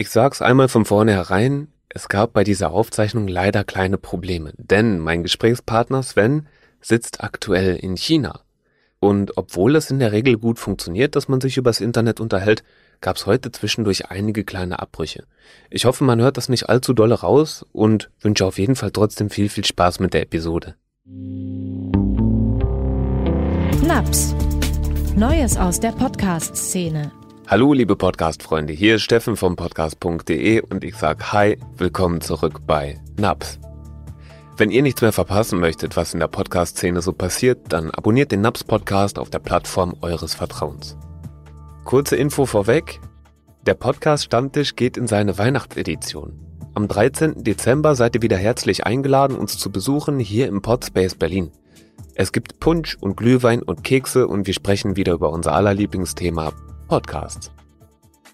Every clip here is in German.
Ich sag's einmal von vornherein, es gab bei dieser Aufzeichnung leider kleine Probleme, denn mein Gesprächspartner Sven sitzt aktuell in China. Und obwohl es in der Regel gut funktioniert, dass man sich übers Internet unterhält, gab's heute zwischendurch einige kleine Abbrüche. Ich hoffe, man hört das nicht allzu dolle raus und wünsche auf jeden Fall trotzdem viel, viel Spaß mit der Episode. Naps. Neues aus der Podcast-Szene. Hallo liebe Podcast-Freunde, hier ist Steffen vom Podcast.de und ich sag Hi, willkommen zurück bei Naps. Wenn ihr nichts mehr verpassen möchtet, was in der Podcast-Szene so passiert, dann abonniert den Naps Podcast auf der Plattform eures Vertrauens. Kurze Info vorweg, der Podcast Stammtisch geht in seine Weihnachtsedition. Am 13. Dezember seid ihr wieder herzlich eingeladen, uns zu besuchen hier im Podspace Berlin. Es gibt Punsch und Glühwein und Kekse und wir sprechen wieder über unser aller Lieblingsthema Podcasts.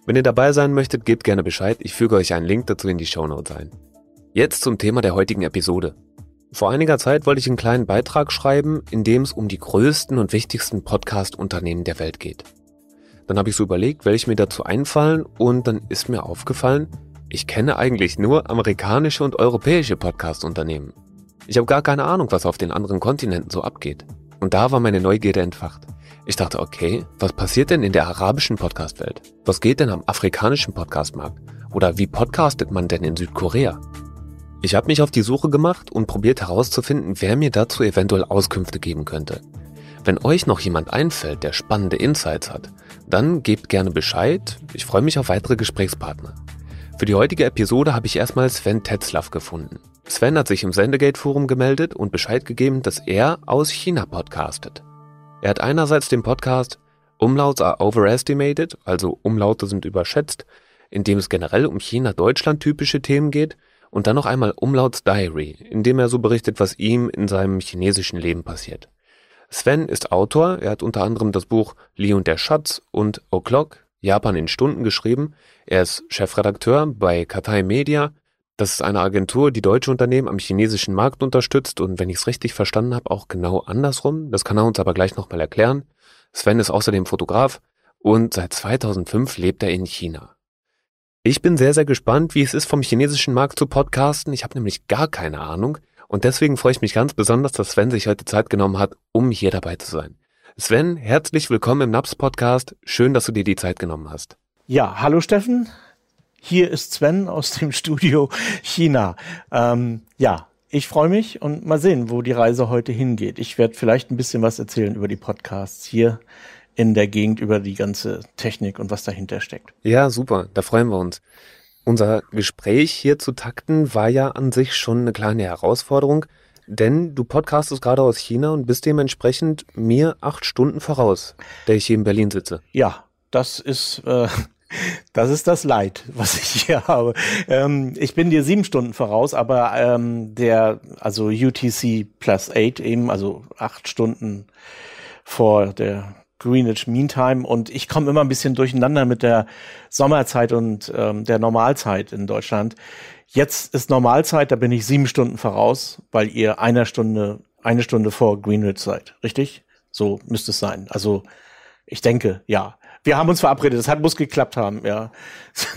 Wenn ihr dabei sein möchtet, gebt gerne Bescheid. Ich füge euch einen Link dazu in die Show Notes ein. Jetzt zum Thema der heutigen Episode. Vor einiger Zeit wollte ich einen kleinen Beitrag schreiben, in dem es um die größten und wichtigsten Podcast-Unternehmen der Welt geht. Dann habe ich so überlegt, welche mir dazu einfallen und dann ist mir aufgefallen, ich kenne eigentlich nur amerikanische und europäische Podcast-Unternehmen. Ich habe gar keine Ahnung, was auf den anderen Kontinenten so abgeht. Und da war meine Neugierde entfacht. Ich dachte, okay, was passiert denn in der arabischen Podcast-Welt? Was geht denn am afrikanischen Podcast-Markt? Oder wie podcastet man denn in Südkorea? Ich habe mich auf die Suche gemacht und probiert herauszufinden, wer mir dazu eventuell Auskünfte geben könnte. Wenn euch noch jemand einfällt, der spannende Insights hat, dann gebt gerne Bescheid. Ich freue mich auf weitere Gesprächspartner. Für die heutige Episode habe ich erstmal Sven Tetzlaff gefunden. Sven hat sich im Sendegate-Forum gemeldet und Bescheid gegeben, dass er aus China podcastet. Er hat einerseits den Podcast Umlauts are overestimated, also Umlaute sind überschätzt, in dem es generell um China-Deutschland typische Themen geht, und dann noch einmal Umlauts Diary, in dem er so berichtet, was ihm in seinem chinesischen Leben passiert. Sven ist Autor, er hat unter anderem das Buch Lee und der Schatz und O'Clock, Japan in Stunden geschrieben. Er ist Chefredakteur bei Katai Media. Das ist eine Agentur, die deutsche Unternehmen am chinesischen Markt unterstützt und wenn ich es richtig verstanden habe, auch genau andersrum. Das kann er uns aber gleich nochmal erklären. Sven ist außerdem Fotograf und seit 2005 lebt er in China. Ich bin sehr, sehr gespannt, wie es ist, vom chinesischen Markt zu podcasten. Ich habe nämlich gar keine Ahnung und deswegen freue ich mich ganz besonders, dass Sven sich heute Zeit genommen hat, um hier dabei zu sein. Sven, herzlich willkommen im NAPS Podcast. Schön, dass du dir die Zeit genommen hast. Ja, hallo Steffen. Hier ist Sven aus dem Studio China. Ähm, ja, ich freue mich und mal sehen, wo die Reise heute hingeht. Ich werde vielleicht ein bisschen was erzählen über die Podcasts hier in der Gegend, über die ganze Technik und was dahinter steckt. Ja, super, da freuen wir uns. Unser Gespräch hier zu takten war ja an sich schon eine kleine Herausforderung, denn du podcastest gerade aus China und bist dementsprechend mir acht Stunden voraus, der ich hier in Berlin sitze. Ja, das ist äh, das ist das Leid, was ich hier habe. Ähm, ich bin dir sieben Stunden voraus, aber ähm, der, also UTC plus eight eben, also acht Stunden vor der Greenwich Mean Time und ich komme immer ein bisschen durcheinander mit der Sommerzeit und ähm, der Normalzeit in Deutschland. Jetzt ist Normalzeit, da bin ich sieben Stunden voraus, weil ihr einer Stunde, eine Stunde vor Greenwich seid, richtig? So müsste es sein. Also ich denke, ja. Wir haben uns verabredet, das hat, muss geklappt haben, ja.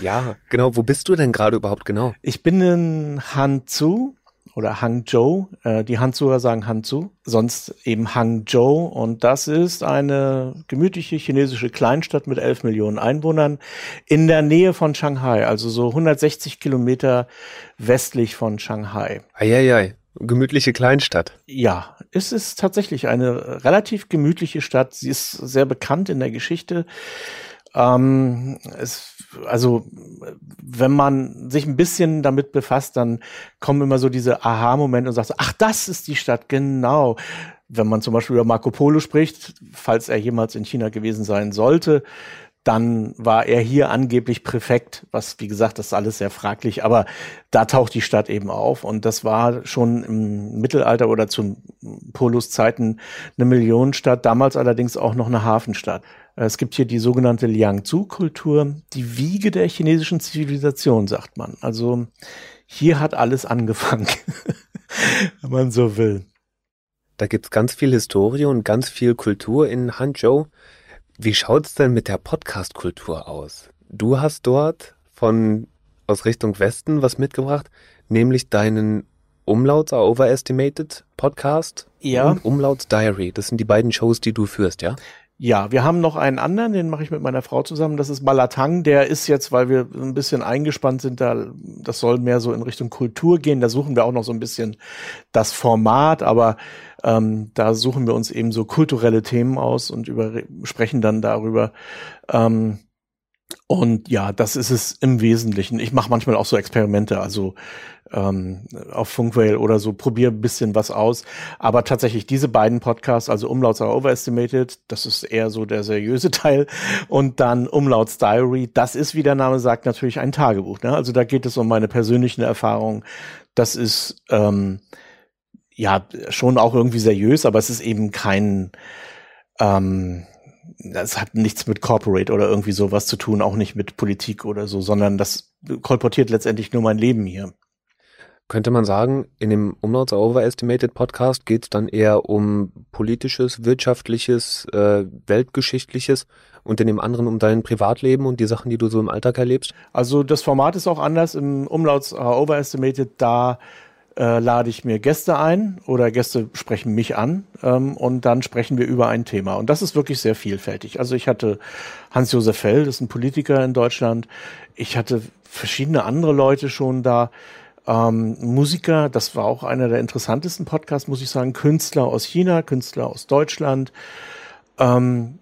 Ja, genau. Wo bist du denn gerade überhaupt genau? Ich bin in Hanzhou oder Hangzhou. Äh, die Hanzuer sagen Hanzhou, sonst eben Hangzhou. Und das ist eine gemütliche chinesische Kleinstadt mit 11 Millionen Einwohnern in der Nähe von Shanghai, also so 160 Kilometer westlich von Shanghai. Eieiei, gemütliche Kleinstadt. Ja, es ist tatsächlich eine relativ gemütliche Stadt. Sie ist sehr bekannt in der Geschichte. Ähm, es, also, wenn man sich ein bisschen damit befasst, dann kommen immer so diese Aha-Momente und sagt, so, ach, das ist die Stadt, genau. Wenn man zum Beispiel über Marco Polo spricht, falls er jemals in China gewesen sein sollte, dann war er hier angeblich Präfekt, was wie gesagt, das ist alles sehr fraglich, aber da taucht die Stadt eben auf und das war schon im Mittelalter oder zu Polos Zeiten eine Millionenstadt, damals allerdings auch noch eine Hafenstadt. Es gibt hier die sogenannte Liangzhu-Kultur, die Wiege der chinesischen Zivilisation, sagt man. Also hier hat alles angefangen, wenn man so will. Da gibt's ganz viel Historie und ganz viel Kultur in Hangzhou. Wie schaut's denn mit der Podcast-Kultur aus? Du hast dort von aus Richtung Westen was mitgebracht, nämlich deinen Umlauts are Overestimated Podcast ja. und Umlauts Diary. Das sind die beiden Shows, die du führst, ja? Ja, wir haben noch einen anderen, den mache ich mit meiner Frau zusammen. Das ist Malatang. Der ist jetzt, weil wir ein bisschen eingespannt sind, da das soll mehr so in Richtung Kultur gehen. Da suchen wir auch noch so ein bisschen das Format, aber ähm, da suchen wir uns eben so kulturelle Themen aus und über, sprechen dann darüber. Ähm, und ja, das ist es im Wesentlichen. Ich mache manchmal auch so Experimente, also ähm, auf Funkwhale oder so, probiere ein bisschen was aus. Aber tatsächlich diese beiden Podcasts, also Umlauts are Overestimated, das ist eher so der seriöse Teil. Und dann Umlauts Diary, das ist, wie der Name sagt, natürlich ein Tagebuch. Ne? Also da geht es um meine persönlichen Erfahrungen. Das ist ähm, ja schon auch irgendwie seriös, aber es ist eben kein ähm, das hat nichts mit Corporate oder irgendwie sowas zu tun, auch nicht mit Politik oder so, sondern das kolportiert letztendlich nur mein Leben hier. Könnte man sagen, in dem Umlauts Overestimated Podcast geht es dann eher um politisches, wirtschaftliches, äh, weltgeschichtliches und in dem anderen um dein Privatleben und die Sachen, die du so im Alltag erlebst? Also das Format ist auch anders. Im Umlauts Overestimated, da äh, lade ich mir Gäste ein oder Gäste sprechen mich an ähm, und dann sprechen wir über ein Thema. Und das ist wirklich sehr vielfältig. Also ich hatte Hans-Josef Fell, das ist ein Politiker in Deutschland. Ich hatte verschiedene andere Leute schon da. Ähm, Musiker, das war auch einer der interessantesten Podcasts, muss ich sagen. Künstler aus China, Künstler aus Deutschland. Ähm,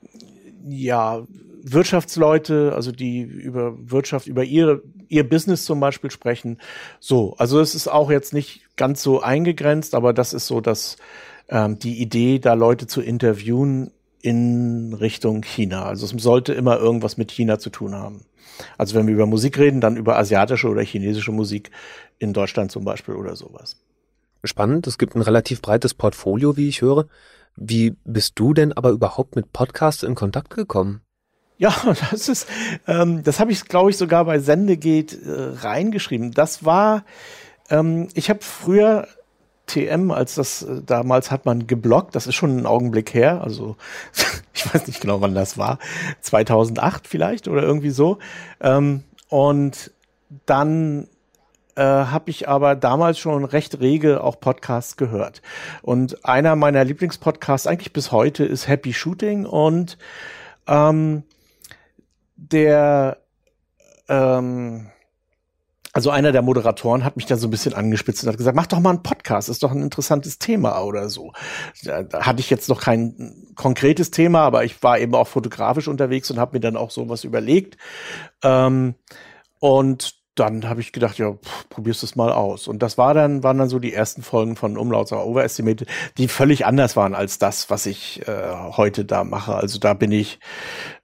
ja, Wirtschaftsleute, also die über Wirtschaft, über ihre, ihr Business zum Beispiel sprechen. So, also es ist auch jetzt nicht ganz so eingegrenzt, aber das ist so, dass ähm, die Idee, da Leute zu interviewen in Richtung China. Also es sollte immer irgendwas mit China zu tun haben. Also wenn wir über Musik reden, dann über asiatische oder chinesische Musik in Deutschland zum Beispiel oder sowas. Spannend, es gibt ein relativ breites Portfolio, wie ich höre. Wie bist du denn aber überhaupt mit Podcasts in Kontakt gekommen? Ja, das ist, ähm, das habe ich, glaube ich, sogar bei Sendegeht äh, reingeschrieben. Das war, ähm, ich habe früher TM, als das äh, damals hat man geblockt, das ist schon ein Augenblick her, also ich weiß nicht genau, wann das war, 2008 vielleicht oder irgendwie so. Ähm, und dann äh, habe ich aber damals schon recht rege auch Podcasts gehört. Und einer meiner Lieblingspodcasts eigentlich bis heute ist Happy Shooting und ähm, der, ähm, also einer der Moderatoren hat mich da so ein bisschen angespitzt und hat gesagt, mach doch mal einen Podcast, ist doch ein interessantes Thema oder so. Da, da hatte ich jetzt noch kein konkretes Thema, aber ich war eben auch fotografisch unterwegs und habe mir dann auch sowas überlegt. Ähm, und dann habe ich gedacht, ja, pff, probierst es mal aus. Und das war dann, waren dann so die ersten Folgen von Umlauts Overestimated, die völlig anders waren als das, was ich äh, heute da mache. Also da bin ich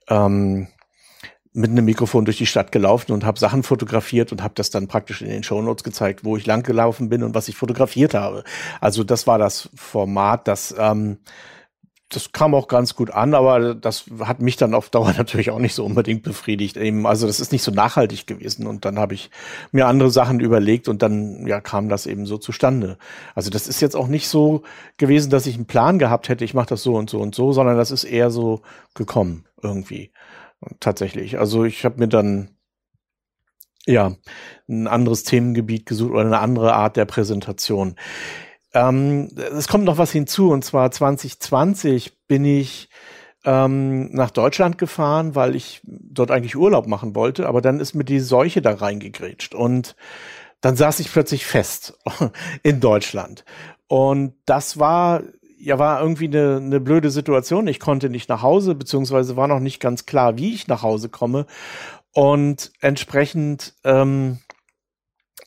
ähm, mit einem Mikrofon durch die Stadt gelaufen und habe Sachen fotografiert und habe das dann praktisch in den Shownotes gezeigt, wo ich lang gelaufen bin und was ich fotografiert habe. Also das war das Format, das ähm, das kam auch ganz gut an, aber das hat mich dann auf Dauer natürlich auch nicht so unbedingt befriedigt. Eben, also das ist nicht so nachhaltig gewesen. Und dann habe ich mir andere Sachen überlegt und dann ja kam das eben so zustande. Also das ist jetzt auch nicht so gewesen, dass ich einen Plan gehabt hätte, ich mache das so und so und so, sondern das ist eher so gekommen irgendwie tatsächlich. Also ich habe mir dann ja ein anderes Themengebiet gesucht oder eine andere Art der Präsentation. Ähm, es kommt noch was hinzu und zwar 2020 bin ich ähm, nach Deutschland gefahren, weil ich dort eigentlich Urlaub machen wollte, aber dann ist mir die Seuche da reingegrätscht und dann saß ich plötzlich fest in Deutschland. Und das war ja, war irgendwie eine, eine blöde Situation. Ich konnte nicht nach Hause, beziehungsweise war noch nicht ganz klar, wie ich nach Hause komme. Und entsprechend ähm,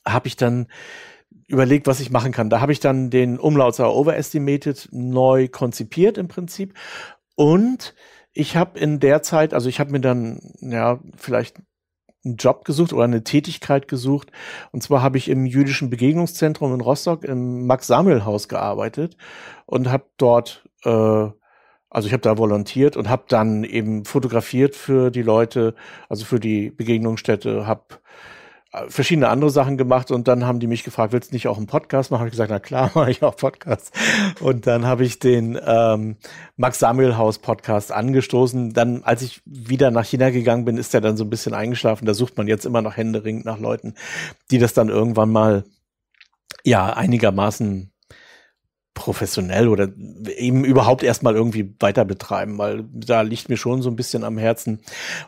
habe ich dann überlegt, was ich machen kann. Da habe ich dann den Umlautser Overestimated neu konzipiert im Prinzip. Und ich habe in der Zeit, also ich habe mir dann ja vielleicht einen Job gesucht oder eine Tätigkeit gesucht. Und zwar habe ich im jüdischen Begegnungszentrum in Rostock im Max-Samuel-Haus gearbeitet und habe dort, äh, also ich habe da volontiert und habe dann eben fotografiert für die Leute, also für die Begegnungsstätte, habe verschiedene andere Sachen gemacht und dann haben die mich gefragt, willst du nicht auch einen Podcast machen? Habe ich gesagt, na klar, mache ich auch Podcast. Und dann habe ich den ähm, Max Samuel Haus Podcast angestoßen. Dann, als ich wieder nach China gegangen bin, ist der dann so ein bisschen eingeschlafen. Da sucht man jetzt immer noch händeringend nach Leuten, die das dann irgendwann mal ja einigermaßen professionell oder eben überhaupt erstmal irgendwie weiter betreiben, weil da liegt mir schon so ein bisschen am Herzen.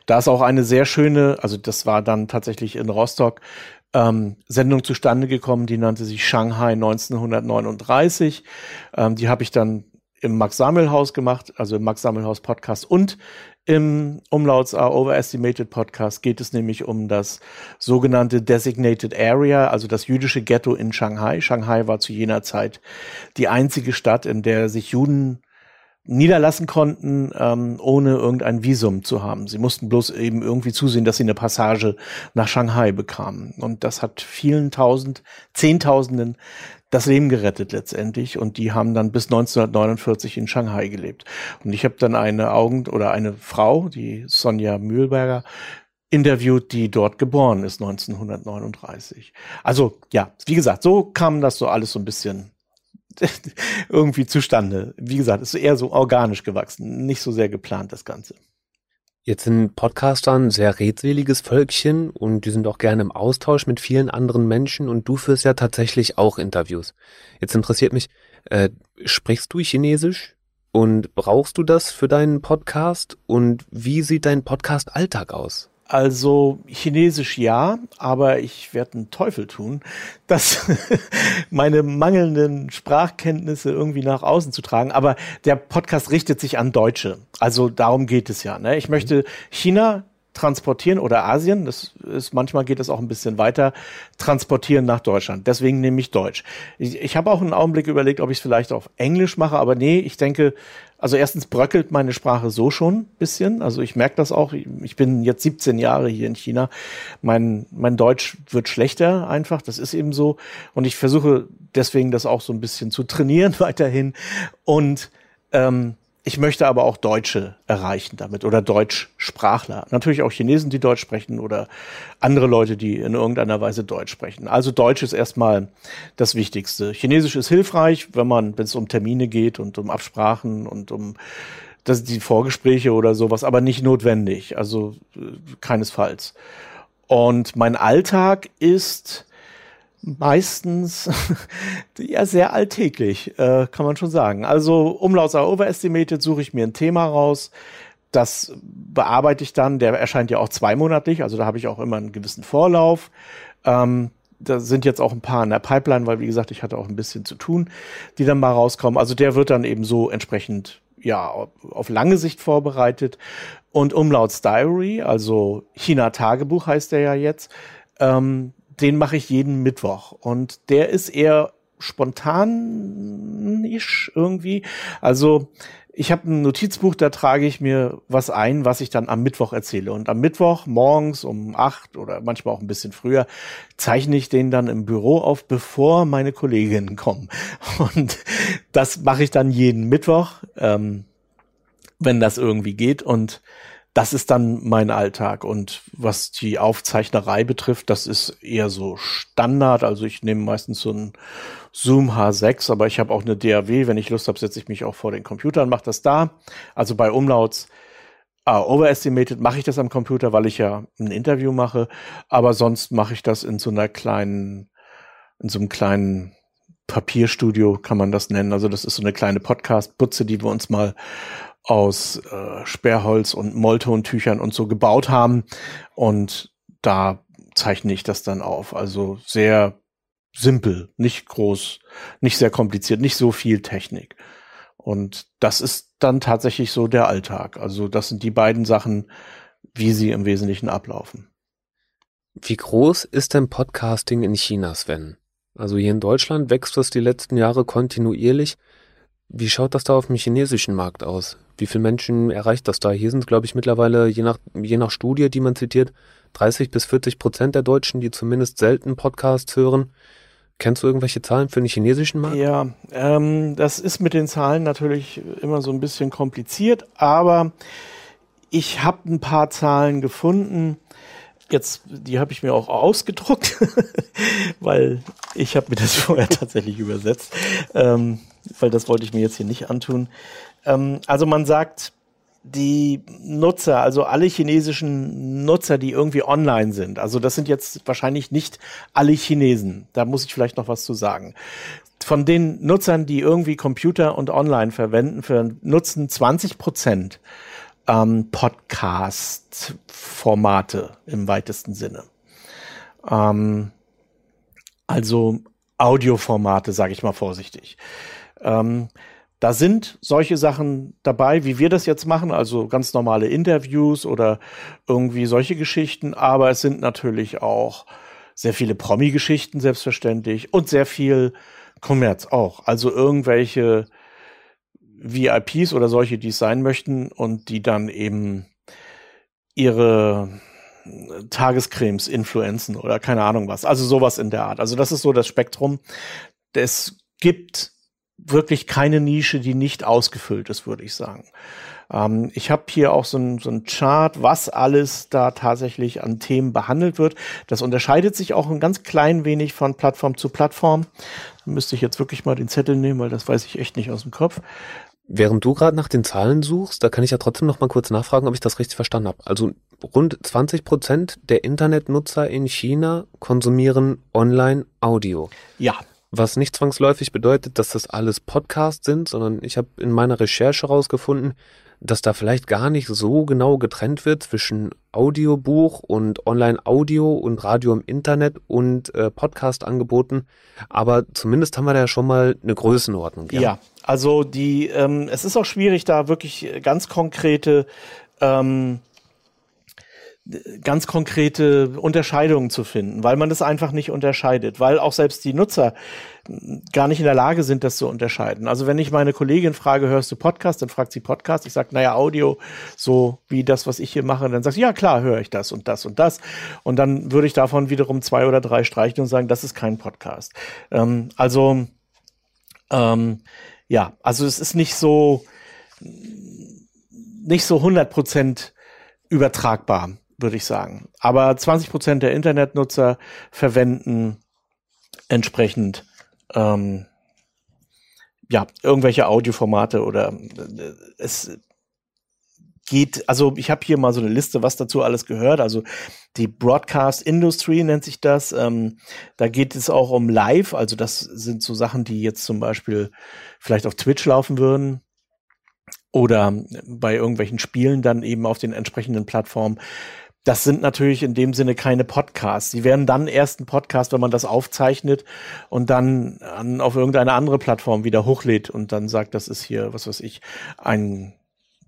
Da ist auch eine sehr schöne, also das war dann tatsächlich in Rostock, ähm, Sendung zustande gekommen, die nannte sich Shanghai 1939. Ähm, die habe ich dann im Max-Samuel-Haus gemacht, also im Max-Samuel-Haus-Podcast und im Umlauts are Overestimated Podcast geht es nämlich um das sogenannte Designated Area, also das jüdische Ghetto in Shanghai. Shanghai war zu jener Zeit die einzige Stadt, in der sich Juden niederlassen konnten, ähm, ohne irgendein Visum zu haben. Sie mussten bloß eben irgendwie zusehen, dass sie eine Passage nach Shanghai bekamen. Und das hat vielen tausend, zehntausenden das Leben gerettet letztendlich. Und die haben dann bis 1949 in Shanghai gelebt. Und ich habe dann eine Augen- oder eine Frau, die Sonja Mühlberger, interviewt, die dort geboren ist, 1939. Also ja, wie gesagt, so kam das so alles so ein bisschen irgendwie zustande. Wie gesagt, ist eher so organisch gewachsen, nicht so sehr geplant, das Ganze. Jetzt sind Podcaster ein sehr redseliges Völkchen und die sind auch gerne im Austausch mit vielen anderen Menschen und du führst ja tatsächlich auch Interviews. Jetzt interessiert mich, äh, sprichst du Chinesisch und brauchst du das für deinen Podcast und wie sieht dein Podcast-Alltag aus? Also Chinesisch ja, aber ich werde einen Teufel tun, das meine mangelnden Sprachkenntnisse irgendwie nach außen zu tragen. Aber der Podcast richtet sich an Deutsche. Also darum geht es ja. Ne? Ich möchte China transportieren oder Asien, das ist manchmal geht es auch ein bisschen weiter, transportieren nach Deutschland. Deswegen nehme ich Deutsch. Ich, ich habe auch einen Augenblick überlegt, ob ich es vielleicht auf Englisch mache, aber nee, ich denke, also erstens bröckelt meine Sprache so schon ein bisschen. Also ich merke das auch. Ich bin jetzt 17 Jahre hier in China. Mein, mein Deutsch wird schlechter einfach. Das ist eben so. Und ich versuche deswegen das auch so ein bisschen zu trainieren weiterhin. Und ähm, ich möchte aber auch Deutsche erreichen damit oder Deutschsprachler. Natürlich auch Chinesen, die Deutsch sprechen oder andere Leute, die in irgendeiner Weise Deutsch sprechen. Also Deutsch ist erstmal das Wichtigste. Chinesisch ist hilfreich, wenn man, wenn es um Termine geht und um Absprachen und um das, die Vorgespräche oder sowas, aber nicht notwendig. Also äh, keinesfalls. Und mein Alltag ist meistens ja sehr alltäglich, äh, kann man schon sagen. Also Umlauts are overestimated, suche ich mir ein Thema raus. Das bearbeite ich dann, der erscheint ja auch zweimonatlich, also da habe ich auch immer einen gewissen Vorlauf. Ähm, da sind jetzt auch ein paar in der Pipeline, weil wie gesagt, ich hatte auch ein bisschen zu tun, die dann mal rauskommen. Also der wird dann eben so entsprechend ja auf lange Sicht vorbereitet. Und Umlauts Diary, also China Tagebuch heißt der ja jetzt, ähm, den mache ich jeden Mittwoch. Und der ist eher spontanisch irgendwie. Also ich habe ein Notizbuch, da trage ich mir was ein, was ich dann am Mittwoch erzähle. Und am Mittwoch morgens um acht oder manchmal auch ein bisschen früher zeichne ich den dann im Büro auf, bevor meine Kolleginnen kommen. Und das mache ich dann jeden Mittwoch, ähm, wenn das irgendwie geht. Und das ist dann mein Alltag. Und was die Aufzeichnerei betrifft, das ist eher so Standard. Also ich nehme meistens so ein Zoom H6, aber ich habe auch eine DAW. Wenn ich Lust habe, setze ich mich auch vor den Computer und mache das da. Also bei Umlauts ah, Overestimated mache ich das am Computer, weil ich ja ein Interview mache. Aber sonst mache ich das in so einer kleinen, in so einem kleinen Papierstudio kann man das nennen. Also das ist so eine kleine Podcast-Butze, die wir uns mal aus äh, Sperrholz und Molltontüchern und so gebaut haben. Und da zeichne ich das dann auf. Also sehr simpel, nicht groß, nicht sehr kompliziert, nicht so viel Technik. Und das ist dann tatsächlich so der Alltag. Also das sind die beiden Sachen, wie sie im Wesentlichen ablaufen. Wie groß ist denn Podcasting in China, Sven? Also hier in Deutschland wächst das die letzten Jahre kontinuierlich. Wie schaut das da auf dem chinesischen Markt aus? Wie viele Menschen erreicht das da? Hier sind, glaube ich, mittlerweile, je nach, je nach Studie, die man zitiert, 30 bis 40 Prozent der Deutschen, die zumindest selten Podcasts hören. Kennst du irgendwelche Zahlen für den chinesischen Markt? Ja, ähm, das ist mit den Zahlen natürlich immer so ein bisschen kompliziert, aber ich habe ein paar Zahlen gefunden. jetzt, die habe ich mir auch ausgedruckt, weil ich habe mir das vorher tatsächlich übersetzt, ähm, weil das wollte ich mir jetzt hier nicht antun. Ähm, also man sagt, die Nutzer, also alle chinesischen Nutzer, die irgendwie online sind, also das sind jetzt wahrscheinlich nicht alle Chinesen, da muss ich vielleicht noch was zu sagen. Von den Nutzern, die irgendwie Computer und online verwenden, für, nutzen 20 Prozent ähm, Podcast-Formate im weitesten Sinne. Ähm, also Audioformate, sage ich mal vorsichtig. Ähm, da sind solche Sachen dabei, wie wir das jetzt machen, also ganz normale Interviews oder irgendwie solche Geschichten, aber es sind natürlich auch sehr viele Promi-Geschichten selbstverständlich und sehr viel Kommerz auch. Also irgendwelche VIPs oder solche, die es sein möchten und die dann eben ihre Tagescremes influenzen oder keine Ahnung was. Also sowas in der Art. Also das ist so das Spektrum. Es gibt wirklich keine Nische, die nicht ausgefüllt ist, würde ich sagen. Ähm, ich habe hier auch so ein, so ein Chart, was alles da tatsächlich an Themen behandelt wird. Das unterscheidet sich auch ein ganz klein wenig von Plattform zu Plattform. Da müsste ich jetzt wirklich mal den Zettel nehmen, weil das weiß ich echt nicht aus dem Kopf. Während du gerade nach den Zahlen suchst, da kann ich ja trotzdem noch mal kurz nachfragen, ob ich das richtig verstanden habe. Also rund 20 Prozent der Internetnutzer in China konsumieren online Audio. Ja. Was nicht zwangsläufig bedeutet, dass das alles Podcasts sind, sondern ich habe in meiner Recherche herausgefunden, dass da vielleicht gar nicht so genau getrennt wird zwischen Audiobuch und Online-Audio und Radio im Internet und äh, Podcast-Angeboten. Aber zumindest haben wir da schon mal eine Größenordnung. Ja, ja also die, ähm, es ist auch schwierig, da wirklich ganz konkrete ähm, ganz konkrete Unterscheidungen zu finden, weil man das einfach nicht unterscheidet, weil auch selbst die Nutzer gar nicht in der Lage sind, das zu unterscheiden. Also wenn ich meine Kollegin frage, hörst du Podcast, dann fragt sie Podcast. Ich sage, naja, Audio, so wie das, was ich hier mache. Dann sagt sie, ja klar, höre ich das und das und das. Und dann würde ich davon wiederum zwei oder drei streichen und sagen, das ist kein Podcast. Ähm, also ähm, ja, also es ist nicht so nicht so 100 Prozent übertragbar würde ich sagen. Aber 20 Prozent der Internetnutzer verwenden entsprechend ähm, ja irgendwelche Audioformate oder äh, es geht, also ich habe hier mal so eine Liste, was dazu alles gehört. Also die Broadcast Industry nennt sich das. Ähm, da geht es auch um Live, also das sind so Sachen, die jetzt zum Beispiel vielleicht auf Twitch laufen würden oder bei irgendwelchen Spielen dann eben auf den entsprechenden Plattformen das sind natürlich in dem Sinne keine Podcasts. Sie werden dann erst ein Podcast, wenn man das aufzeichnet und dann an, auf irgendeine andere Plattform wieder hochlädt und dann sagt, das ist hier, was weiß ich, ein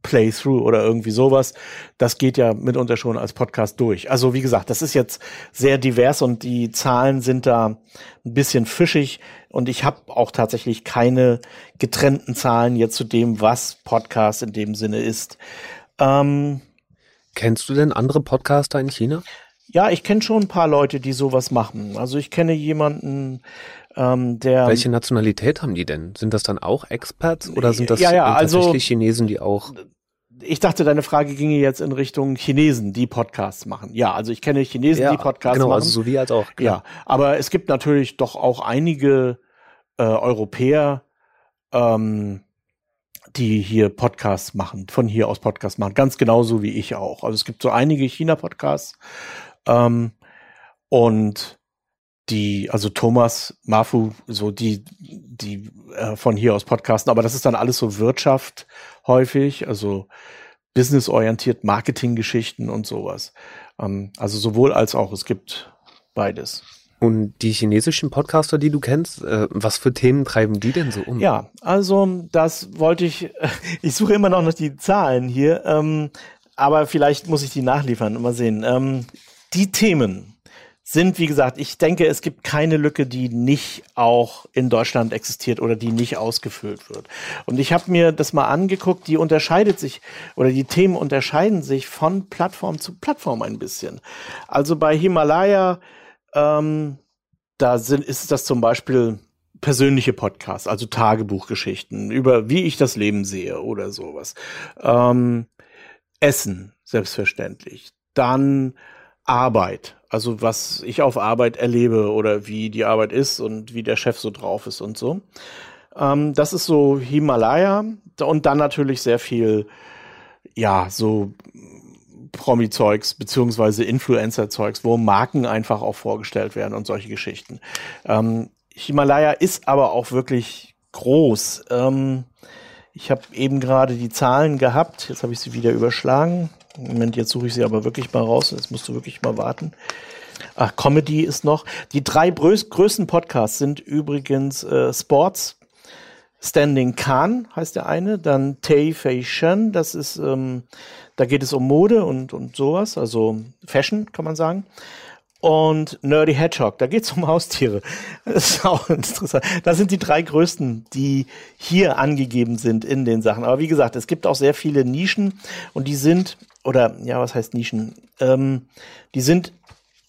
Playthrough oder irgendwie sowas. Das geht ja mitunter schon als Podcast durch. Also wie gesagt, das ist jetzt sehr divers und die Zahlen sind da ein bisschen fischig und ich habe auch tatsächlich keine getrennten Zahlen jetzt zu dem, was Podcast in dem Sinne ist. Ähm, Kennst du denn andere Podcaster in China? Ja, ich kenne schon ein paar Leute, die sowas machen. Also ich kenne jemanden, ähm, der. Welche Nationalität haben die denn? Sind das dann auch Experts oder sind das ja, ja, also tatsächlich also, Chinesen, die auch. Ich dachte, deine Frage ginge jetzt in Richtung Chinesen, die Podcasts machen. Ja, also ich kenne Chinesen, ja, die Podcasts genau, machen. Genau, also so wie als auch. Klar. Ja, aber es gibt natürlich doch auch einige äh, Europäer, ähm, die hier Podcasts machen, von hier aus Podcasts machen, ganz genauso wie ich auch. Also es gibt so einige China-Podcasts ähm, und die, also Thomas, Mafu, so die, die äh, von hier aus podcasten, aber das ist dann alles so Wirtschaft häufig, also businessorientiert, Marketinggeschichten und sowas. Ähm, also sowohl als auch, es gibt beides. Und die chinesischen Podcaster, die du kennst, äh, was für Themen treiben die denn so um? Ja, also das wollte ich, ich suche immer noch die Zahlen hier, ähm, aber vielleicht muss ich die nachliefern, mal sehen. Ähm, die Themen sind, wie gesagt, ich denke, es gibt keine Lücke, die nicht auch in Deutschland existiert oder die nicht ausgefüllt wird. Und ich habe mir das mal angeguckt, die unterscheidet sich oder die Themen unterscheiden sich von Plattform zu Plattform ein bisschen. Also bei Himalaya ähm, da sind, ist das zum Beispiel persönliche Podcasts, also Tagebuchgeschichten über wie ich das Leben sehe oder sowas. Ähm, Essen, selbstverständlich. Dann Arbeit. Also was ich auf Arbeit erlebe oder wie die Arbeit ist und wie der Chef so drauf ist und so. Ähm, das ist so Himalaya und dann natürlich sehr viel, ja, so Promi-Zeugs beziehungsweise Influencer-Zeugs, wo Marken einfach auch vorgestellt werden und solche Geschichten. Ähm, Himalaya ist aber auch wirklich groß. Ähm, ich habe eben gerade die Zahlen gehabt, jetzt habe ich sie wieder überschlagen. Moment, jetzt suche ich sie aber wirklich mal raus. Jetzt musst du wirklich mal warten. Ach, Comedy ist noch. Die drei größten Podcasts sind übrigens äh, Sports. Standing Khan heißt der eine, dann Tay Fei Shen, das ist, ähm, da geht es um Mode und, und sowas, also Fashion kann man sagen. Und Nerdy Hedgehog, da geht es um Haustiere. Das ist auch interessant. Das sind die drei größten, die hier angegeben sind in den Sachen. Aber wie gesagt, es gibt auch sehr viele Nischen und die sind oder ja, was heißt Nischen? Ähm, die sind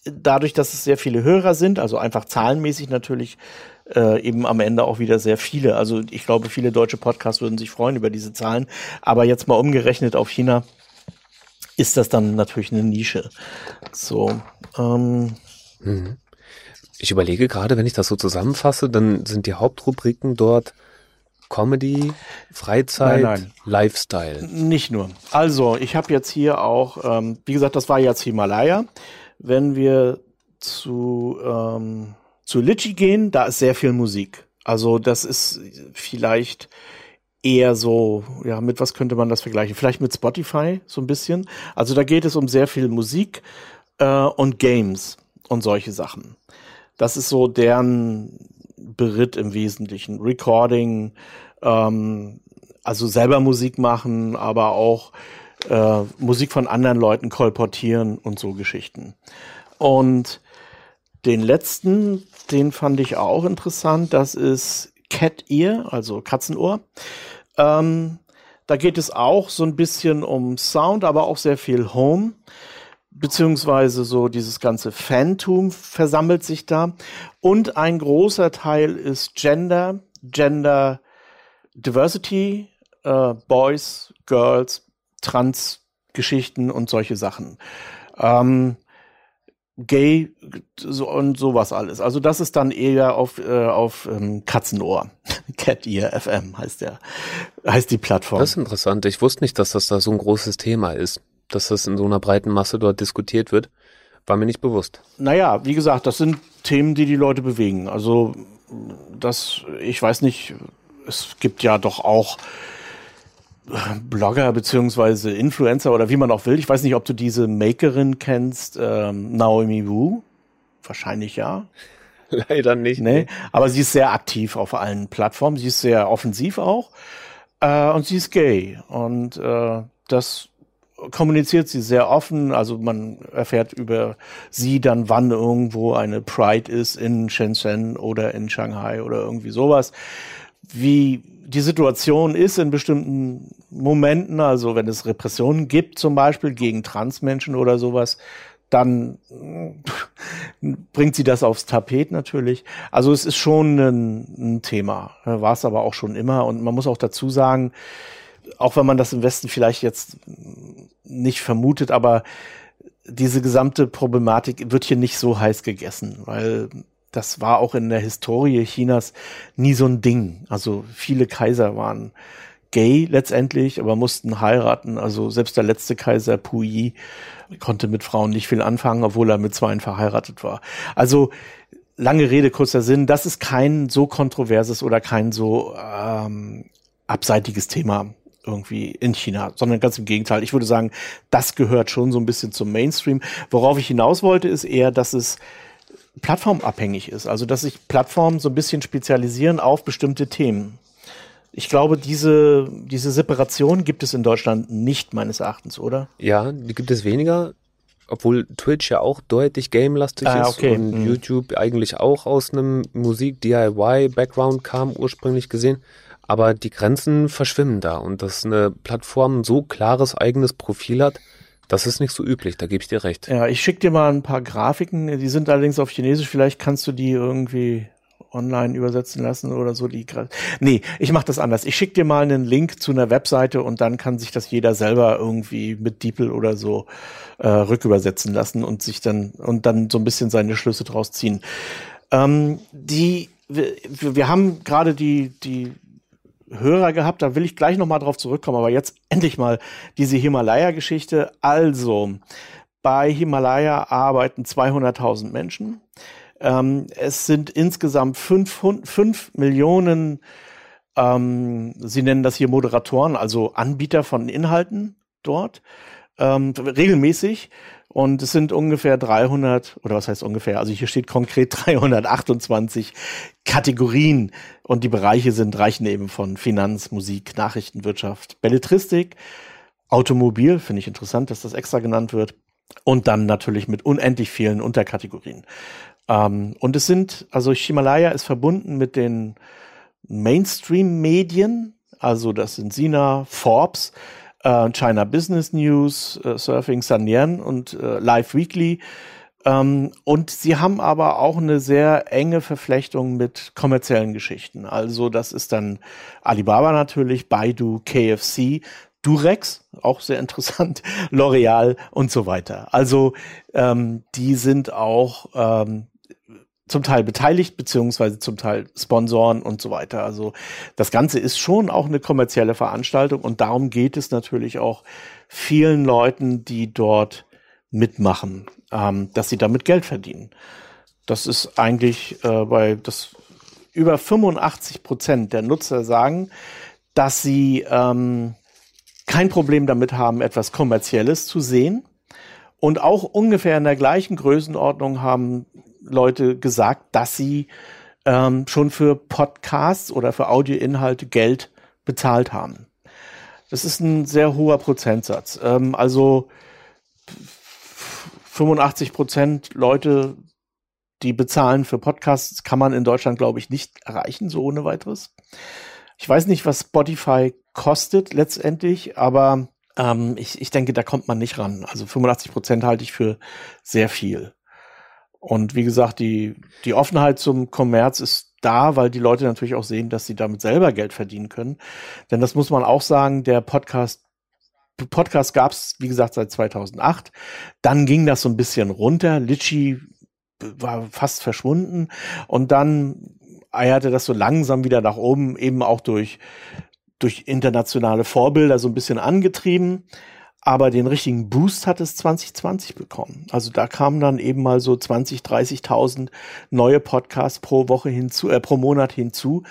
dadurch, dass es sehr viele Hörer sind, also einfach zahlenmäßig natürlich äh, eben am Ende auch wieder sehr viele. Also ich glaube, viele deutsche Podcasts würden sich freuen über diese Zahlen. Aber jetzt mal umgerechnet auf China ist das dann natürlich eine Nische. So. Ähm, mhm. Ich überlege gerade, wenn ich das so zusammenfasse, dann sind die Hauptrubriken dort Comedy, Freizeit, nein, nein. Lifestyle. Nicht nur. Also, ich habe jetzt hier auch, ähm, wie gesagt, das war jetzt Himalaya. Wenn wir zu, ähm, zu Litchi gehen, da ist sehr viel Musik. Also, das ist vielleicht eher so, ja, mit was könnte man das vergleichen? Vielleicht mit Spotify so ein bisschen. Also, da geht es um sehr viel Musik äh, und Games und solche Sachen. Das ist so deren Beritt im Wesentlichen. Recording, ähm, also selber Musik machen, aber auch äh, Musik von anderen Leuten kolportieren und so Geschichten. Und den letzten, den fand ich auch interessant, das ist Cat Ear, also Katzenohr. Ähm, da geht es auch so ein bisschen um Sound, aber auch sehr viel Home beziehungsweise so dieses ganze Phantom versammelt sich da. Und ein großer Teil ist Gender, Gender Diversity, äh, Boys, Girls, Trans-Geschichten und solche Sachen. Ähm, Gay so, und sowas alles. Also das ist dann eher auf, äh, auf ähm, Katzenohr. Cat Ear FM heißt der, heißt die Plattform. Das ist interessant. Ich wusste nicht, dass das da so ein großes Thema ist dass das in so einer breiten Masse dort diskutiert wird. War mir nicht bewusst. Naja, wie gesagt, das sind Themen, die die Leute bewegen. Also das, ich weiß nicht, es gibt ja doch auch Blogger beziehungsweise Influencer oder wie man auch will. Ich weiß nicht, ob du diese Makerin kennst, ähm, Naomi Wu. Wahrscheinlich ja. Leider nicht. Nee, aber sie ist sehr aktiv auf allen Plattformen. Sie ist sehr offensiv auch. Äh, und sie ist gay. Und äh, das kommuniziert sie sehr offen. Also man erfährt über sie dann, wann irgendwo eine Pride ist in Shenzhen oder in Shanghai oder irgendwie sowas. Wie die Situation ist in bestimmten Momenten, also wenn es Repressionen gibt, zum Beispiel gegen Transmenschen oder sowas, dann bringt sie das aufs Tapet natürlich. Also es ist schon ein, ein Thema, war es aber auch schon immer. Und man muss auch dazu sagen, auch wenn man das im Westen vielleicht jetzt nicht vermutet, aber diese gesamte Problematik wird hier nicht so heiß gegessen, weil das war auch in der Historie Chinas nie so ein Ding. Also viele Kaiser waren gay letztendlich, aber mussten heiraten. Also selbst der letzte Kaiser Puyi konnte mit Frauen nicht viel anfangen, obwohl er mit zweien verheiratet war. Also lange Rede, kurzer Sinn, das ist kein so kontroverses oder kein so ähm, abseitiges Thema irgendwie in China, sondern ganz im Gegenteil. Ich würde sagen, das gehört schon so ein bisschen zum Mainstream. Worauf ich hinaus wollte, ist eher, dass es plattformabhängig ist. Also, dass sich Plattformen so ein bisschen spezialisieren auf bestimmte Themen. Ich glaube, diese, diese Separation gibt es in Deutschland nicht, meines Erachtens, oder? Ja, die gibt es weniger, obwohl Twitch ja auch deutlich gamelastig ah, ist okay. und hm. YouTube eigentlich auch aus einem Musik-DIY-Background kam, ursprünglich gesehen. Aber die Grenzen verschwimmen da und dass eine Plattform so klares eigenes Profil hat, das ist nicht so üblich, da gebe ich dir recht. Ja, ich schicke dir mal ein paar Grafiken, die sind allerdings auf Chinesisch, vielleicht kannst du die irgendwie online übersetzen lassen oder so. Die nee, ich mache das anders. Ich schicke dir mal einen Link zu einer Webseite und dann kann sich das jeder selber irgendwie mit DeepL oder so äh, rückübersetzen lassen und sich dann und dann so ein bisschen seine Schlüsse draus ziehen. Ähm, die wir, wir haben gerade die die Hörer gehabt, da will ich gleich noch mal drauf zurückkommen, aber jetzt endlich mal diese Himalaya-Geschichte. Also bei Himalaya arbeiten 200.000 Menschen. Ähm, es sind insgesamt fünf, fünf Millionen, ähm, Sie nennen das hier Moderatoren, also Anbieter von Inhalten dort, ähm, regelmäßig. Und es sind ungefähr 300, oder was heißt ungefähr? Also hier steht konkret 328 Kategorien. Und die Bereiche sind, reichen eben von Finanz, Musik, Nachrichtenwirtschaft, Belletristik, Automobil, finde ich interessant, dass das extra genannt wird. Und dann natürlich mit unendlich vielen Unterkategorien. Ähm, und es sind, also Himalaya ist verbunden mit den Mainstream-Medien, also das sind Sina, Forbes, äh, China Business News, äh, Surfing Sanyan und äh, Live Weekly. Ähm, und sie haben aber auch eine sehr enge Verflechtung mit kommerziellen Geschichten. Also das ist dann Alibaba natürlich, Baidu, KFC, Durex, auch sehr interessant, L'Oreal und so weiter. Also ähm, die sind auch ähm, zum Teil beteiligt, beziehungsweise zum Teil Sponsoren und so weiter. Also das Ganze ist schon auch eine kommerzielle Veranstaltung und darum geht es natürlich auch vielen Leuten, die dort mitmachen, ähm, dass sie damit Geld verdienen. Das ist eigentlich äh, bei das über 85 Prozent der Nutzer sagen, dass sie ähm, kein Problem damit haben, etwas Kommerzielles zu sehen. Und auch ungefähr in der gleichen Größenordnung haben Leute gesagt, dass sie ähm, schon für Podcasts oder für Audioinhalte Geld bezahlt haben. Das ist ein sehr hoher Prozentsatz. Ähm, also 85 Prozent Leute, die bezahlen für Podcasts, kann man in Deutschland, glaube ich, nicht erreichen, so ohne weiteres. Ich weiß nicht, was Spotify kostet letztendlich, aber ähm, ich, ich denke, da kommt man nicht ran. Also 85 Prozent halte ich für sehr viel. Und wie gesagt, die, die Offenheit zum Kommerz ist da, weil die Leute natürlich auch sehen, dass sie damit selber Geld verdienen können. Denn das muss man auch sagen, der Podcast Podcast gab es, wie gesagt, seit 2008. Dann ging das so ein bisschen runter. Litchi war fast verschwunden. Und dann eierte das so langsam wieder nach oben, eben auch durch, durch internationale Vorbilder so ein bisschen angetrieben. Aber den richtigen Boost hat es 2020 bekommen. Also da kamen dann eben mal so 20, 30.000 neue Podcasts pro Woche hinzu, äh, pro Monat hinzu.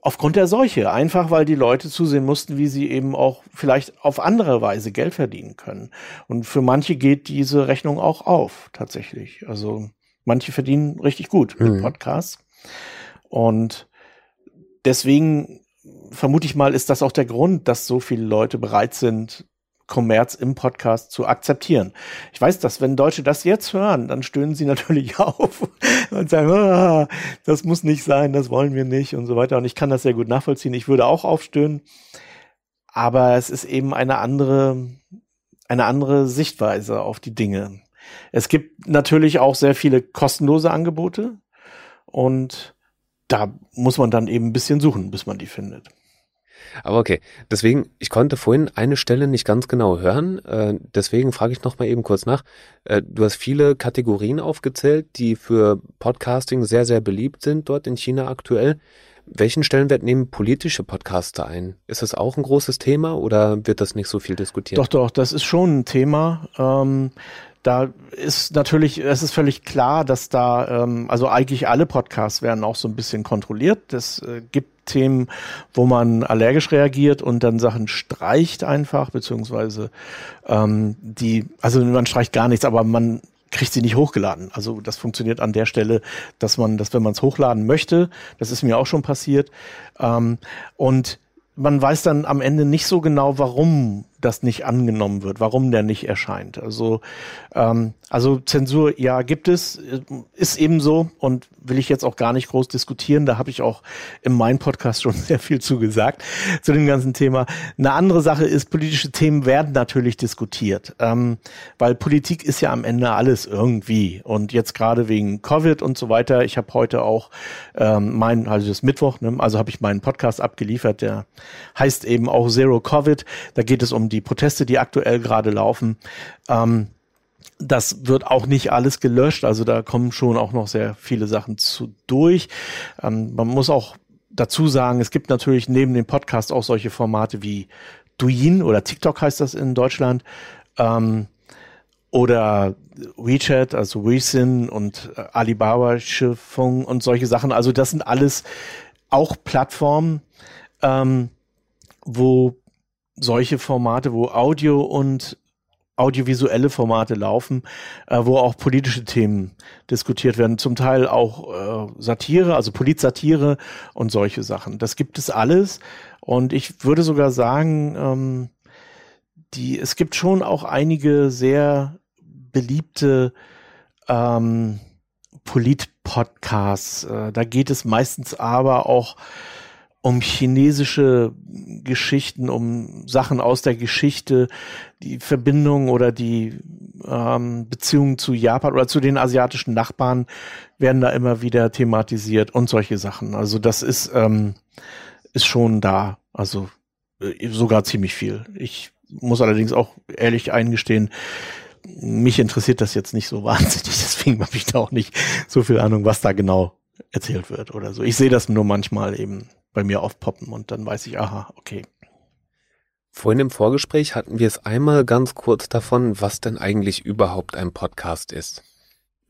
Aufgrund der Seuche. Einfach weil die Leute zusehen mussten, wie sie eben auch vielleicht auf andere Weise Geld verdienen können. Und für manche geht diese Rechnung auch auf, tatsächlich. Also manche verdienen richtig gut mit mhm. Podcasts. Und deswegen vermute ich mal, ist das auch der Grund, dass so viele Leute bereit sind, Kommerz im Podcast zu akzeptieren. Ich weiß, dass wenn Deutsche das jetzt hören, dann stöhnen sie natürlich auf und sagen, ah, das muss nicht sein, das wollen wir nicht und so weiter. Und ich kann das sehr gut nachvollziehen. Ich würde auch aufstöhnen. Aber es ist eben eine andere, eine andere Sichtweise auf die Dinge. Es gibt natürlich auch sehr viele kostenlose Angebote und da muss man dann eben ein bisschen suchen, bis man die findet. Aber okay, deswegen, ich konnte vorhin eine Stelle nicht ganz genau hören, äh, deswegen frage ich noch mal eben kurz nach. Äh, du hast viele Kategorien aufgezählt, die für Podcasting sehr, sehr beliebt sind dort in China aktuell. Welchen Stellenwert nehmen politische Podcaster ein? Ist das auch ein großes Thema oder wird das nicht so viel diskutiert? Doch, doch, das ist schon ein Thema. Ähm, da ist natürlich, es ist völlig klar, dass da, ähm, also eigentlich alle Podcasts werden auch so ein bisschen kontrolliert. Es äh, gibt Themen, wo man allergisch reagiert und dann Sachen streicht einfach, beziehungsweise ähm, die, also man streicht gar nichts, aber man kriegt sie nicht hochgeladen. Also das funktioniert an der Stelle, dass man, dass wenn man es hochladen möchte, das ist mir auch schon passiert, ähm, und man weiß dann am Ende nicht so genau, warum das nicht angenommen wird, warum der nicht erscheint. Also, ähm, also Zensur, ja, gibt es, ist eben so und will ich jetzt auch gar nicht groß diskutieren. Da habe ich auch in meinem Podcast schon sehr viel zugesagt zu dem ganzen Thema. Eine andere Sache ist, politische Themen werden natürlich diskutiert, ähm, weil Politik ist ja am Ende alles irgendwie. Und jetzt gerade wegen Covid und so weiter. Ich habe heute auch ähm, mein, also das Mittwoch, ne, also habe ich meinen Podcast abgeliefert, der heißt eben auch Zero Covid. Da geht es um die Proteste, die aktuell gerade laufen. Ähm, das wird auch nicht alles gelöscht, also da kommen schon auch noch sehr viele Sachen zu durch. Ähm, man muss auch dazu sagen, es gibt natürlich neben dem Podcast auch solche Formate wie Douyin oder TikTok heißt das in Deutschland. Ähm, oder WeChat, also WeSin und äh, Alibaba Schiffung und solche Sachen. Also das sind alles auch Plattformen, ähm, wo solche Formate, wo Audio und audiovisuelle Formate laufen, äh, wo auch politische Themen diskutiert werden, zum Teil auch äh, Satire, also Politsatire und solche Sachen. Das gibt es alles und ich würde sogar sagen, ähm, die, es gibt schon auch einige sehr beliebte ähm, Polit-Podcasts. Äh, da geht es meistens aber auch um chinesische Geschichten, um Sachen aus der Geschichte, die Verbindung oder die ähm, Beziehungen zu Japan oder zu den asiatischen Nachbarn werden da immer wieder thematisiert und solche Sachen. Also das ist, ähm, ist schon da. Also äh, sogar ziemlich viel. Ich muss allerdings auch ehrlich eingestehen, mich interessiert das jetzt nicht so wahnsinnig, deswegen habe ich da auch nicht so viel Ahnung, was da genau erzählt wird oder so. Ich sehe das nur manchmal eben bei mir aufpoppen und dann weiß ich, aha, okay. Vorhin im Vorgespräch hatten wir es einmal ganz kurz davon, was denn eigentlich überhaupt ein Podcast ist.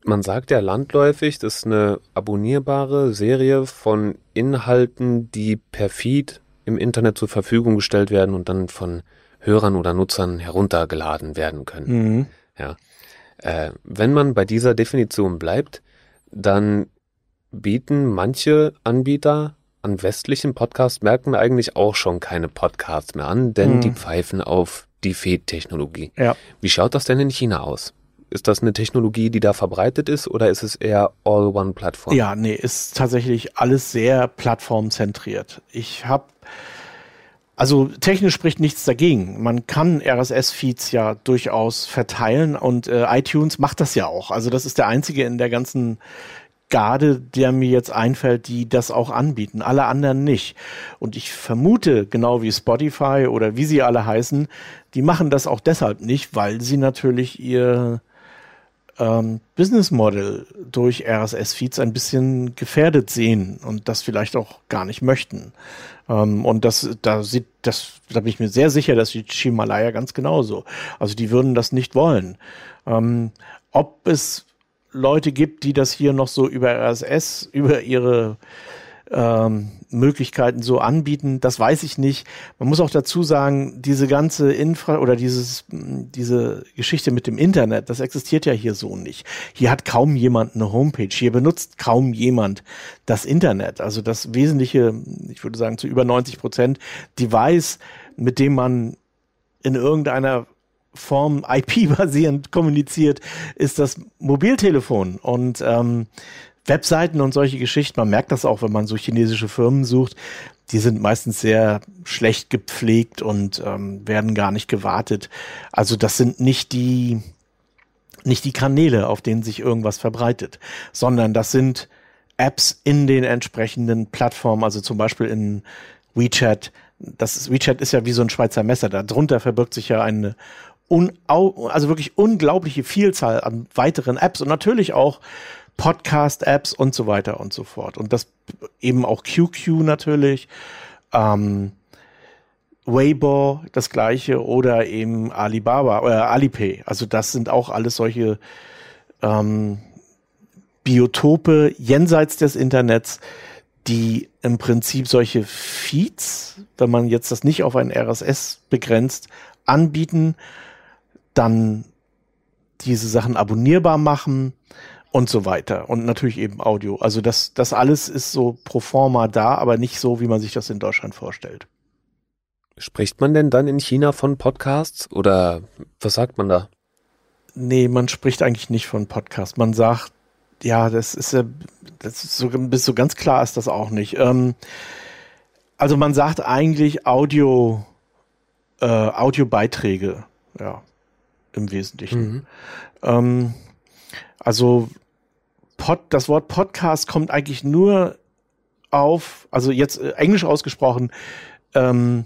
Man sagt ja landläufig, das ist eine abonnierbare Serie von Inhalten, die per Feed im Internet zur Verfügung gestellt werden und dann von Hörern oder Nutzern heruntergeladen werden können. Mhm. Ja. Äh, wenn man bei dieser Definition bleibt, dann bieten manche Anbieter an westlichen Podcast-Märkten eigentlich auch schon keine Podcasts mehr an, denn mhm. die pfeifen auf die Feed-Technologie. Ja. Wie schaut das denn in China aus? Ist das eine Technologie, die da verbreitet ist oder ist es eher All-One-Plattform? Ja, nee, ist tatsächlich alles sehr plattformzentriert. Ich habe also technisch spricht nichts dagegen. Man kann RSS-Feeds ja durchaus verteilen und äh, iTunes macht das ja auch. Also das ist der einzige in der ganzen Garde, der mir jetzt einfällt, die das auch anbieten. Alle anderen nicht. Und ich vermute, genau wie Spotify oder wie sie alle heißen, die machen das auch deshalb nicht, weil sie natürlich ihr ähm, Business Model durch RSS-Feeds ein bisschen gefährdet sehen und das vielleicht auch gar nicht möchten. Ähm, und das, da sieht, das, da bin ich mir sehr sicher, dass die Himalaya ganz genauso. Also die würden das nicht wollen. Ähm, ob es Leute gibt, die das hier noch so über RSS, über ihre ähm, Möglichkeiten so anbieten, das weiß ich nicht. Man muss auch dazu sagen, diese ganze Infra oder dieses, diese Geschichte mit dem Internet, das existiert ja hier so nicht. Hier hat kaum jemand eine Homepage. Hier benutzt kaum jemand das Internet. Also das wesentliche, ich würde sagen zu über 90 Prozent Device, mit dem man in irgendeiner Form IP-basierend kommuniziert, ist das Mobiltelefon. Und ähm, Webseiten und solche Geschichten, man merkt das auch, wenn man so chinesische Firmen sucht, die sind meistens sehr schlecht gepflegt und ähm, werden gar nicht gewartet. Also das sind nicht die, nicht die Kanäle, auf denen sich irgendwas verbreitet, sondern das sind Apps in den entsprechenden Plattformen, also zum Beispiel in WeChat. Das ist, WeChat ist ja wie so ein Schweizer Messer. Darunter verbirgt sich ja eine also wirklich unglaubliche Vielzahl an weiteren Apps und natürlich auch Podcast-Apps und so weiter und so fort. Und das eben auch QQ natürlich, ähm, Weibo das gleiche oder eben Alibaba oder äh, Alipay. Also das sind auch alles solche ähm, Biotope jenseits des Internets, die im Prinzip solche Feeds, wenn man jetzt das nicht auf ein RSS begrenzt, anbieten, dann diese Sachen abonnierbar machen und so weiter. Und natürlich eben Audio. Also das, das alles ist so pro forma da, aber nicht so, wie man sich das in Deutschland vorstellt. Spricht man denn dann in China von Podcasts oder was sagt man da? Nee, man spricht eigentlich nicht von Podcast. Man sagt, ja, das ist ja, das ist so, bis so ganz klar ist das auch nicht. Ähm, also man sagt eigentlich Audio, äh, Audiobeiträge, ja, im Wesentlichen. Mhm. Ähm, also Pod, das Wort Podcast kommt eigentlich nur auf, also jetzt äh, englisch ausgesprochen, ähm,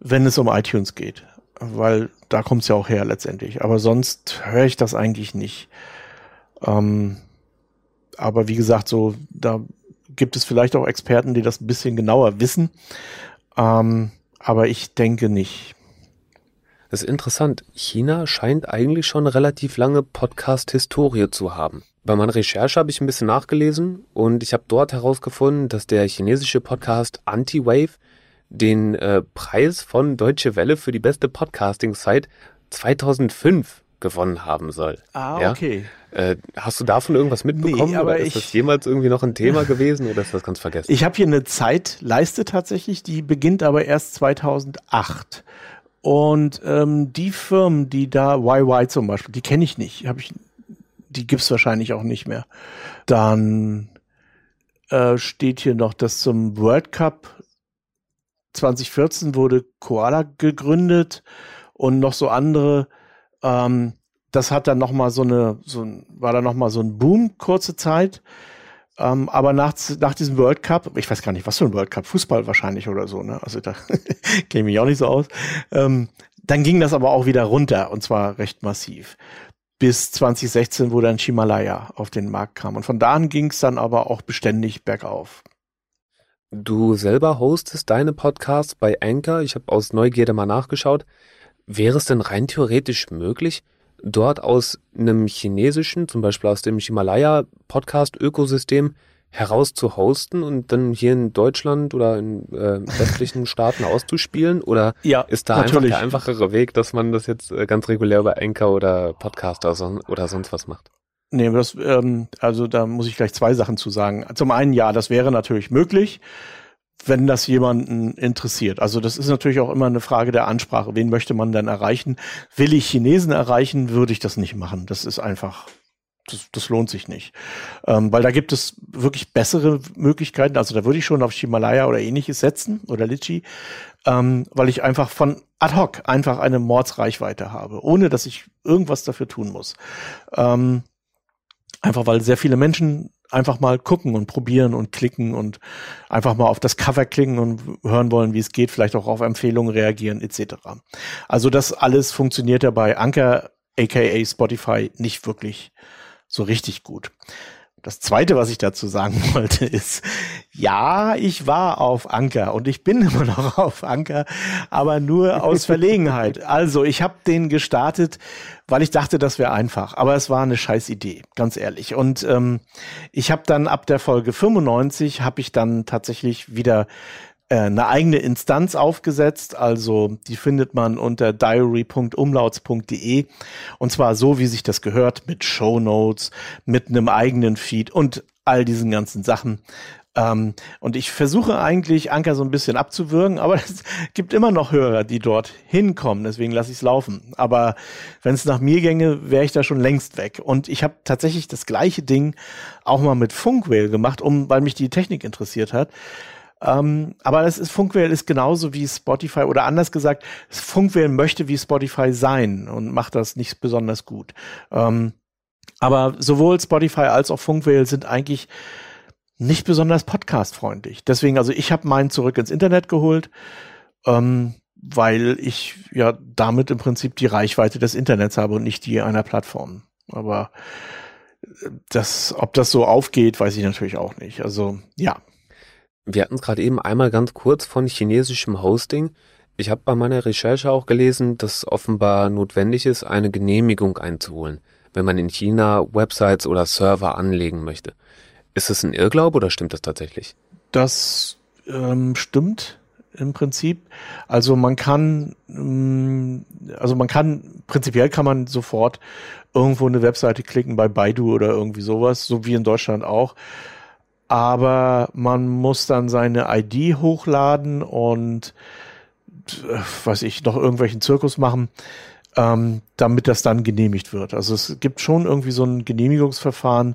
wenn es um iTunes geht, weil da kommt es ja auch her letztendlich. Aber sonst höre ich das eigentlich nicht. Ähm, aber wie gesagt, so da gibt es vielleicht auch Experten, die das ein bisschen genauer wissen. Ähm, aber ich denke nicht. Das ist interessant. China scheint eigentlich schon eine relativ lange Podcast-Historie zu haben. Bei meiner Recherche habe ich ein bisschen nachgelesen und ich habe dort herausgefunden, dass der chinesische Podcast Anti-Wave den äh, Preis von Deutsche Welle für die beste Podcasting-Site 2005 gewonnen haben soll. Ah, okay. Ja? Äh, hast du davon irgendwas mitbekommen? Nee, aber oder ist ich, das jemals irgendwie noch ein Thema gewesen oder ist das ganz vergessen? Ich habe hier eine Zeitleiste tatsächlich, die beginnt aber erst 2008. Und ähm, die Firmen, die da, YY zum Beispiel, die kenne ich nicht, habe ich die gibt's wahrscheinlich auch nicht mehr. Dann äh, steht hier noch, dass zum World Cup 2014 wurde Koala gegründet und noch so andere. Ähm, das hat dann noch mal so eine, so war dann noch mal so ein Boom kurze Zeit. Ähm, aber nach, nach diesem World Cup, ich weiß gar nicht, was für ein World Cup, Fußball wahrscheinlich oder so, ne? Also da kenne ich auch nicht so aus. Ähm, dann ging das aber auch wieder runter und zwar recht massiv bis 2016, wo dann Himalaya auf den Markt kam. Und von da an ging es dann aber auch beständig bergauf. Du selber hostest deine Podcasts bei Anchor. Ich habe aus Neugierde mal nachgeschaut. Wäre es denn rein theoretisch möglich, dort aus einem chinesischen, zum Beispiel aus dem Himalaya-Podcast-Ökosystem, heraus zu hosten und dann hier in Deutschland oder in äh, westlichen Staaten auszuspielen? Oder ja, ist da natürlich. einfach der einfachere Weg, dass man das jetzt äh, ganz regulär über Anchor oder Podcaster oder sonst was macht? Nee, das, ähm, also da muss ich gleich zwei Sachen zu sagen. Zum einen, ja, das wäre natürlich möglich, wenn das jemanden interessiert. Also das ist natürlich auch immer eine Frage der Ansprache. Wen möchte man denn erreichen? Will ich Chinesen erreichen, würde ich das nicht machen. Das ist einfach das, das lohnt sich nicht. Ähm, weil da gibt es wirklich bessere Möglichkeiten. Also da würde ich schon auf Himalaya oder ähnliches setzen oder Litchi, ähm, weil ich einfach von ad hoc einfach eine Mordsreichweite habe, ohne dass ich irgendwas dafür tun muss. Ähm, einfach weil sehr viele Menschen einfach mal gucken und probieren und klicken und einfach mal auf das Cover klicken und hören wollen, wie es geht, vielleicht auch auf Empfehlungen reagieren etc. Also das alles funktioniert ja bei Anker aka Spotify nicht wirklich so richtig gut. Das zweite, was ich dazu sagen wollte, ist, ja, ich war auf Anker und ich bin immer noch auf Anker, aber nur aus Verlegenheit. Also, ich habe den gestartet, weil ich dachte, das wäre einfach. Aber es war eine scheiß Idee, ganz ehrlich. Und ähm, ich habe dann ab der Folge 95 habe ich dann tatsächlich wieder eine eigene Instanz aufgesetzt. Also die findet man unter diary.umlauts.de und zwar so, wie sich das gehört, mit Show Notes, mit einem eigenen Feed und all diesen ganzen Sachen. Ähm, und ich versuche eigentlich Anker so ein bisschen abzuwürgen, aber es gibt immer noch Hörer, die dort hinkommen. Deswegen lasse ich es laufen. Aber wenn es nach mir gänge, wäre ich da schon längst weg. Und ich habe tatsächlich das gleiche Ding auch mal mit Funkwhale gemacht, um, weil mich die Technik interessiert hat. Ähm, aber das ist, Funkwell ist genauso wie Spotify oder anders gesagt, Funkwell möchte wie Spotify sein und macht das nicht besonders gut. Ähm, aber sowohl Spotify als auch Funkwell sind eigentlich nicht besonders podcastfreundlich. Deswegen, also ich habe meinen zurück ins Internet geholt, ähm, weil ich ja damit im Prinzip die Reichweite des Internets habe und nicht die einer Plattform. Aber äh, das, ob das so aufgeht, weiß ich natürlich auch nicht. Also ja, wir hatten es gerade eben einmal ganz kurz von chinesischem Hosting. Ich habe bei meiner Recherche auch gelesen, dass offenbar notwendig ist, eine Genehmigung einzuholen, wenn man in China Websites oder Server anlegen möchte. Ist das ein Irrglaube oder stimmt das tatsächlich? Das ähm, stimmt im Prinzip. Also man kann, ähm, also man kann, prinzipiell kann man sofort irgendwo eine Webseite klicken bei Baidu oder irgendwie sowas, so wie in Deutschland auch aber man muss dann seine ID hochladen und äh, weiß ich, noch irgendwelchen Zirkus machen, ähm, damit das dann genehmigt wird. Also es gibt schon irgendwie so ein Genehmigungsverfahren,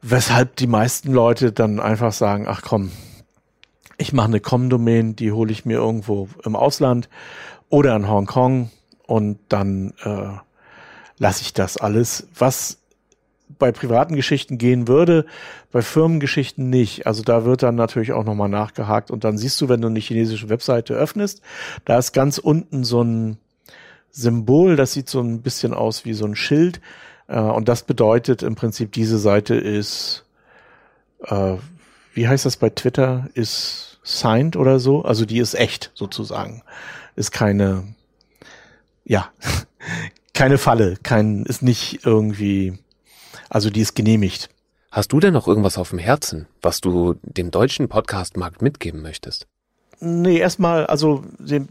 weshalb die meisten Leute dann einfach sagen, ach komm, ich mache eine Com-Domain, die hole ich mir irgendwo im Ausland oder in Hongkong und dann äh, lasse ich das alles, was bei privaten Geschichten gehen würde, bei Firmengeschichten nicht. Also da wird dann natürlich auch nochmal nachgehakt. Und dann siehst du, wenn du eine chinesische Webseite öffnest, da ist ganz unten so ein Symbol, das sieht so ein bisschen aus wie so ein Schild. Äh, und das bedeutet im Prinzip, diese Seite ist, äh, wie heißt das bei Twitter, ist signed oder so, also die ist echt sozusagen, ist keine, ja, keine Falle, kein, ist nicht irgendwie, also die ist genehmigt. Hast du denn noch irgendwas auf dem Herzen, was du dem deutschen Podcast-Markt mitgeben möchtest? Nee, erstmal, also dem,